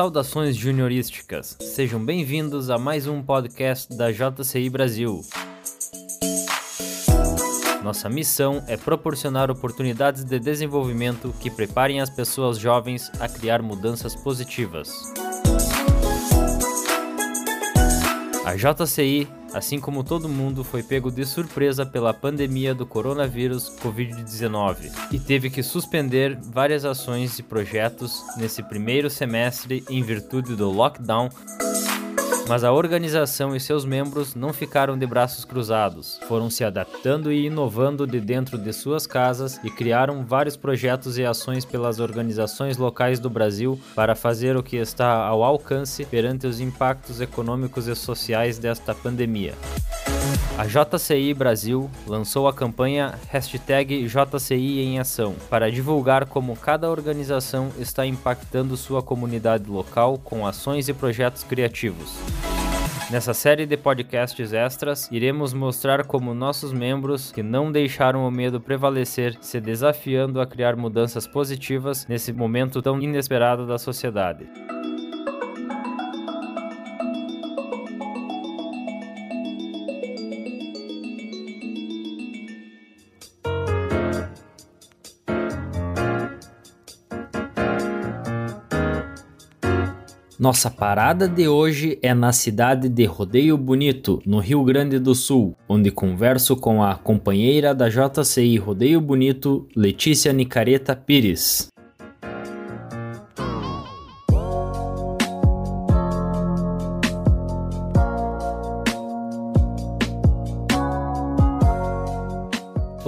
Saudações juniorísticas, sejam bem-vindos a mais um podcast da JCI Brasil. Nossa missão é proporcionar oportunidades de desenvolvimento que preparem as pessoas jovens a criar mudanças positivas. A JCI, assim como todo mundo, foi pego de surpresa pela pandemia do coronavírus Covid-19 e teve que suspender várias ações e projetos nesse primeiro semestre em virtude do lockdown mas a organização e seus membros não ficaram de braços cruzados, foram se adaptando e inovando de dentro de suas casas e criaram vários projetos e ações pelas organizações locais do Brasil para fazer o que está ao alcance perante os impactos econômicos e sociais desta pandemia. A JCI Brasil lançou a campanha hashtag JCI em Ação para divulgar como cada organização está impactando sua comunidade local com ações e projetos criativos. Nessa série de podcasts extras, iremos mostrar como nossos membros, que não deixaram o medo prevalecer, se desafiando a criar mudanças positivas nesse momento tão inesperado da sociedade. Nossa parada de hoje é na cidade de Rodeio Bonito, no Rio Grande do Sul, onde converso com a companheira da JCI Rodeio Bonito, Letícia Nicareta Pires.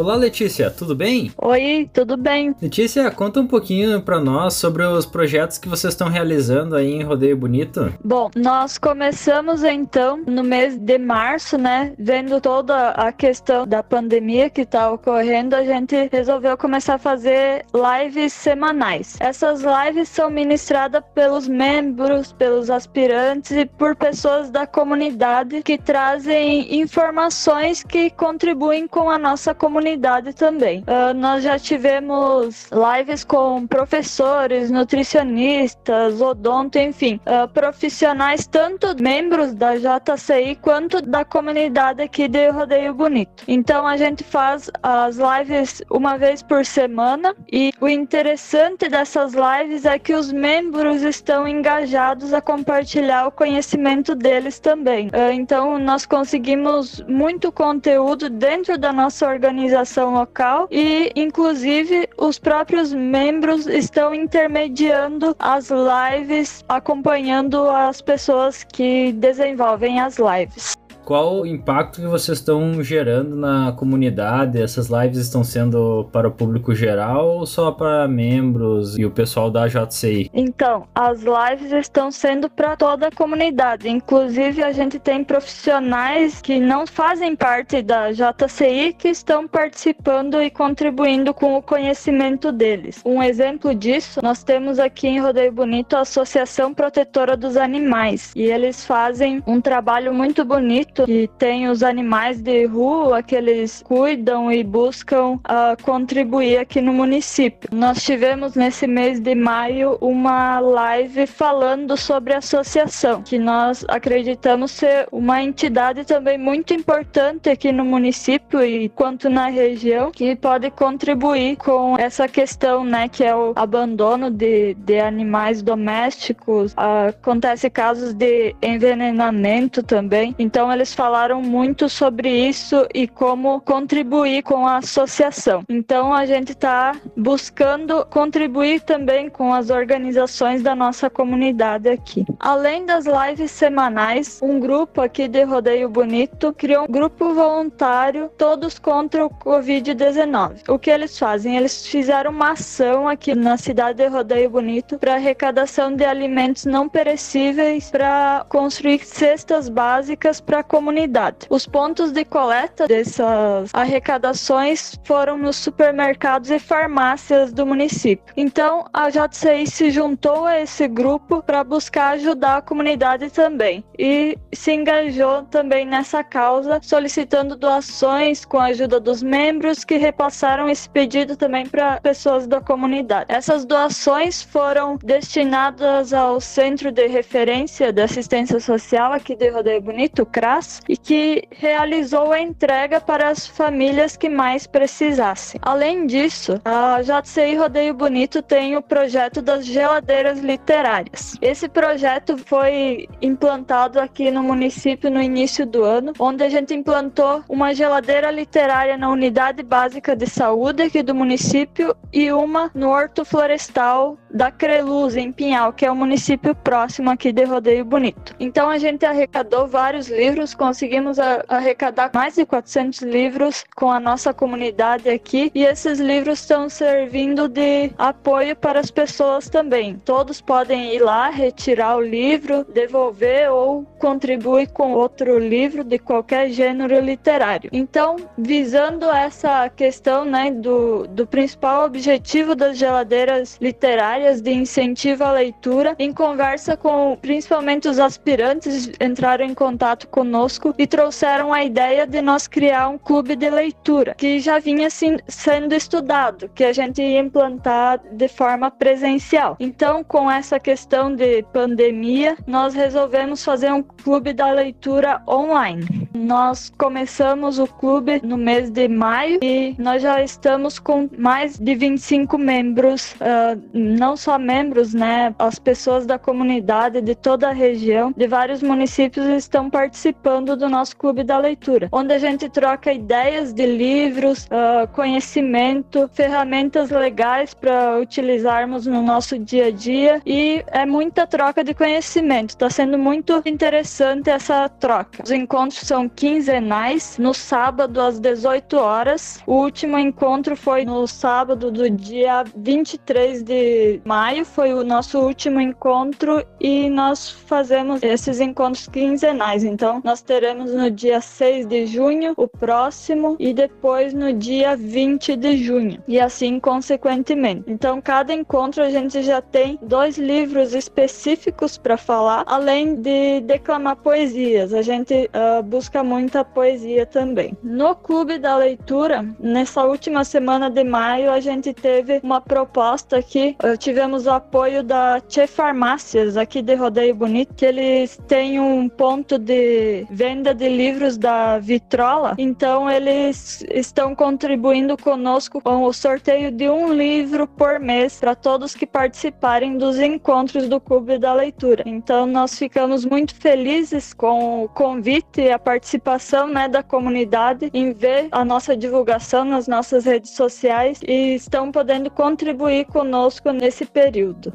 Olá, Letícia, tudo bem? Oi, tudo bem. Letícia, conta um pouquinho para nós sobre os projetos que vocês estão realizando aí em Rodeio Bonito. Bom, nós começamos então no mês de março, né? Vendo toda a questão da pandemia que está ocorrendo, a gente resolveu começar a fazer lives semanais. Essas lives são ministradas pelos membros, pelos aspirantes e por pessoas da comunidade que trazem informações que contribuem com a nossa comunidade comunidade também. Uh, nós já tivemos lives com professores, nutricionistas, odonto, enfim, uh, profissionais, tanto membros da JCI quanto da comunidade aqui de Rodeio Bonito. Então a gente faz as lives uma vez por semana e o interessante dessas lives é que os membros estão engajados a compartilhar o conhecimento deles também. Uh, então nós conseguimos muito conteúdo dentro da nossa organização organização local e, inclusive, os próprios membros estão intermediando as lives, acompanhando as pessoas que desenvolvem as lives qual o impacto que vocês estão gerando na comunidade? Essas lives estão sendo para o público geral ou só para membros e o pessoal da JCI? Então, as lives estão sendo para toda a comunidade. Inclusive, a gente tem profissionais que não fazem parte da JCI que estão participando e contribuindo com o conhecimento deles. Um exemplo disso, nós temos aqui em Rodeio Bonito a Associação Protetora dos Animais e eles fazem um trabalho muito bonito que tem os animais de rua que eles cuidam e buscam uh, contribuir aqui no município. Nós tivemos nesse mês de maio uma live falando sobre a associação, que nós acreditamos ser uma entidade também muito importante aqui no município e quanto na região, que pode contribuir com essa questão, né, que é o abandono de, de animais domésticos. Uh, acontece casos de envenenamento também. Então eles falaram muito sobre isso e como contribuir com a associação. Então a gente está buscando contribuir também com as organizações da nossa comunidade aqui. Além das lives semanais, um grupo aqui de Rodeio Bonito criou um grupo voluntário Todos contra o Covid-19. O que eles fazem? Eles fizeram uma ação aqui na cidade de Rodeio Bonito para arrecadação de alimentos não perecíveis para construir cestas básicas para comunidade. Os pontos de coleta dessas arrecadações foram nos supermercados e farmácias do município. Então, a JCI se juntou a esse grupo para buscar ajudar a comunidade também e se engajou também nessa causa, solicitando doações com a ajuda dos membros que repassaram esse pedido também para pessoas da comunidade. Essas doações foram destinadas ao Centro de Referência de Assistência Social aqui de Rodeio Bonito, CRAS, e que realizou a entrega para as famílias que mais precisassem. Além disso, a JCI Rodeio Bonito tem o projeto das geladeiras literárias. Esse projeto foi implantado aqui no município no início do ano, onde a gente implantou uma geladeira literária na unidade básica de saúde aqui do município e uma no Horto Florestal da Creluz, em Pinhal, que é o município próximo aqui de Rodeio Bonito. Então a gente arrecadou vários livros, conseguimos arrecadar mais de 400 livros com a nossa comunidade aqui e esses livros estão servindo de apoio para as pessoas também. Todos podem ir lá, retirar o livro, devolver ou contribuir com outro livro de qualquer gênero literário. Então, visando essa questão né, do, do principal objetivo das geladeiras literárias de incentivo à leitura, em conversa com principalmente os aspirantes, entraram em contato conosco e trouxeram a ideia de nós criar um clube de leitura, que já vinha assim, sendo estudado, que a gente ia implantar de forma presencial. Então, com essa questão de pandemia, nós resolvemos fazer um clube da leitura online. Nós começamos o clube no mês de maio e nós já estamos com mais de 25 membros, uh, não só membros, né? As pessoas da comunidade de toda a região, de vários municípios estão participando do nosso clube da leitura, onde a gente troca ideias de livros, uh, conhecimento, ferramentas legais para utilizarmos no nosso dia a dia e é muita troca de conhecimento. Está sendo muito interessante essa troca. Os encontros são quinzenais, no sábado às 18 horas. O último encontro foi no sábado do dia 23 de maio, foi o nosso último encontro e nós fazemos esses encontros quinzenais. Então, nós teremos no dia 6 de junho o próximo e depois no dia 20 de junho, e assim consequentemente. Então, cada encontro a gente já tem dois livros específicos para falar, além de declamar poesias. A gente uh, busca muita poesia também. No Clube da Leitura, nessa última semana de maio, a gente teve uma proposta aqui. Uh, tivemos o apoio da Tchê Farmácias, aqui de Rodeio Bonito, que eles têm um ponto de venda de livros da Vitrola. Então, eles estão contribuindo conosco com o sorteio de um livro por mês para todos que participarem dos encontros do Clube da Leitura. Então, nós ficamos muito felizes com o convite e a participação né, da comunidade em ver a nossa divulgação nas nossas redes sociais e estão podendo contribuir conosco nesse período.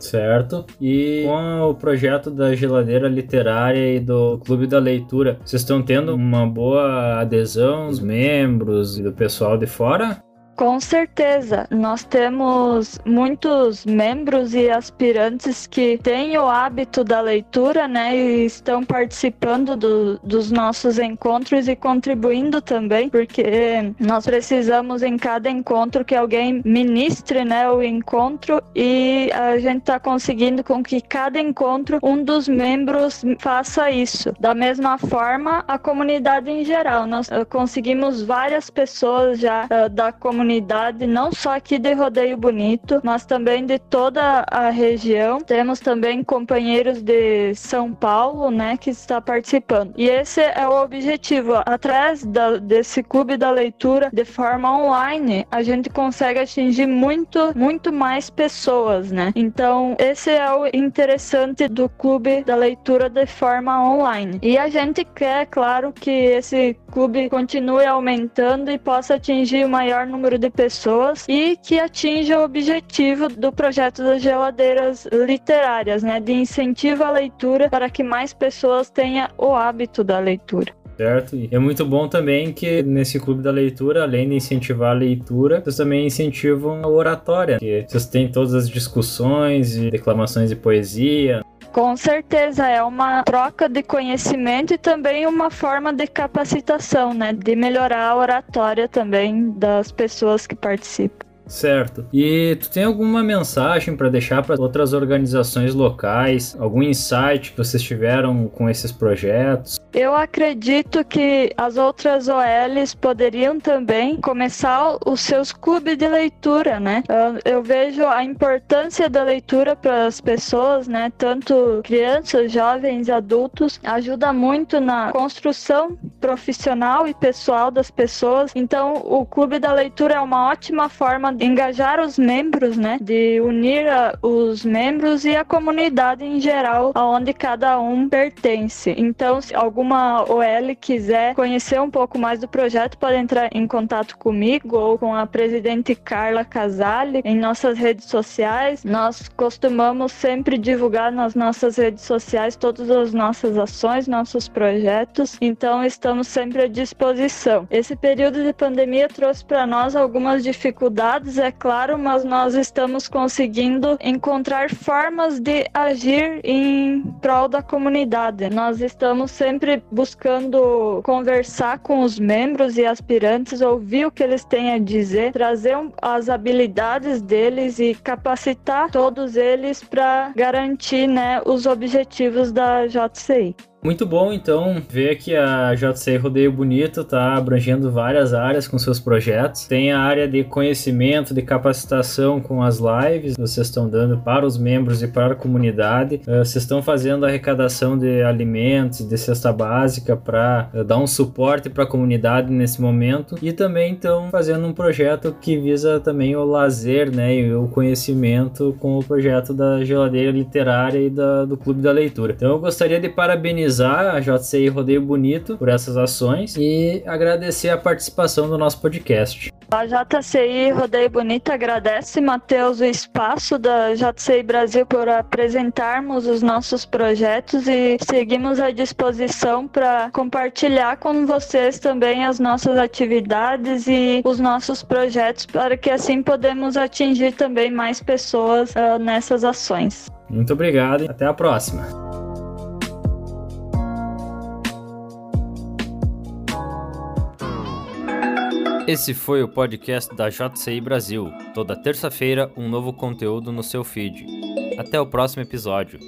Certo. E com o projeto da geladeira literária e do Clube da Leitura, vocês estão tendo uma boa adesão dos membros e do pessoal de fora? Com certeza, nós temos muitos membros e aspirantes que têm o hábito da leitura, né, e estão participando do, dos nossos encontros e contribuindo também, porque nós precisamos em cada encontro que alguém ministre, né, o encontro e a gente está conseguindo com que cada encontro um dos membros faça isso. Da mesma forma, a comunidade em geral, nós uh, conseguimos várias pessoas já uh, da comunidade comunidade, não só aqui de Rodeio Bonito, mas também de toda a região. Temos também companheiros de São Paulo, né, que está participando. E esse é o objetivo. Através da, desse clube da leitura de forma online, a gente consegue atingir muito, muito mais pessoas, né? Então, esse é o interessante do clube da leitura de forma online. E a gente quer, claro, que esse clube continue aumentando e possa atingir o maior número de pessoas e que atinja o objetivo do projeto das geladeiras literárias, né, de incentivo à leitura para que mais pessoas tenham o hábito da leitura. Certo? E é muito bom também que nesse clube da leitura, além de incentivar a leitura, vocês também incentivam a oratória, que vocês têm todas as discussões e declamações de poesia, Com certeza, é uma troca de conhecimento e também uma forma de capacitação, né? De melhorar a oratória também das pessoas que participam. Certo. E tu tem alguma mensagem para deixar para outras organizações locais? Algum insight que vocês tiveram com esses projetos? Eu acredito que as outras OLs poderiam também começar os seus clubes de leitura, né? Eu vejo a importância da leitura para as pessoas, né? Tanto crianças, jovens, adultos, ajuda muito na construção profissional e pessoal das pessoas. Então, o clube da leitura é uma ótima forma engajar os membros, né? De unir a, os membros e a comunidade em geral, aonde cada um pertence. Então, se alguma OL quiser conhecer um pouco mais do projeto, pode entrar em contato comigo ou com a presidente Carla Casale em nossas redes sociais. Nós costumamos sempre divulgar nas nossas redes sociais todas as nossas ações, nossos projetos. Então, estamos sempre à disposição. Esse período de pandemia trouxe para nós algumas dificuldades é claro, mas nós estamos conseguindo encontrar formas de agir em prol da comunidade. Nós estamos sempre buscando conversar com os membros e aspirantes, ouvir o que eles têm a dizer, trazer as habilidades deles e capacitar todos eles para garantir né, os objetivos da JCI. Muito bom, então, ver que a JCI Rodeio Bonito está abrangendo várias áreas com seus projetos. Tem a área de conhecimento, de capacitação com as lives, vocês estão dando para os membros e para a comunidade. Eh, vocês estão fazendo arrecadação de alimentos, de cesta básica para eh, dar um suporte para a comunidade nesse momento. E também estão fazendo um projeto que visa também o lazer né, e o conhecimento com o projeto da geladeira literária e da, do Clube da Leitura. Então eu gostaria de parabenizar parabenizar a JCI Rodeio Bonito por essas ações e agradecer a participação do nosso podcast. A JCI Rodeio Bonito agradece, Matheus, o espaço da JCI Brasil por apresentarmos os nossos projetos e seguimos à disposição para compartilhar com vocês também as nossas atividades e os nossos projetos para que assim podemos atingir também mais pessoas uh, nessas ações. Muito obrigado e até a próxima. Esse foi o podcast da JCI Brasil. Toda terça-feira, um novo conteúdo no seu feed. Até o próximo episódio.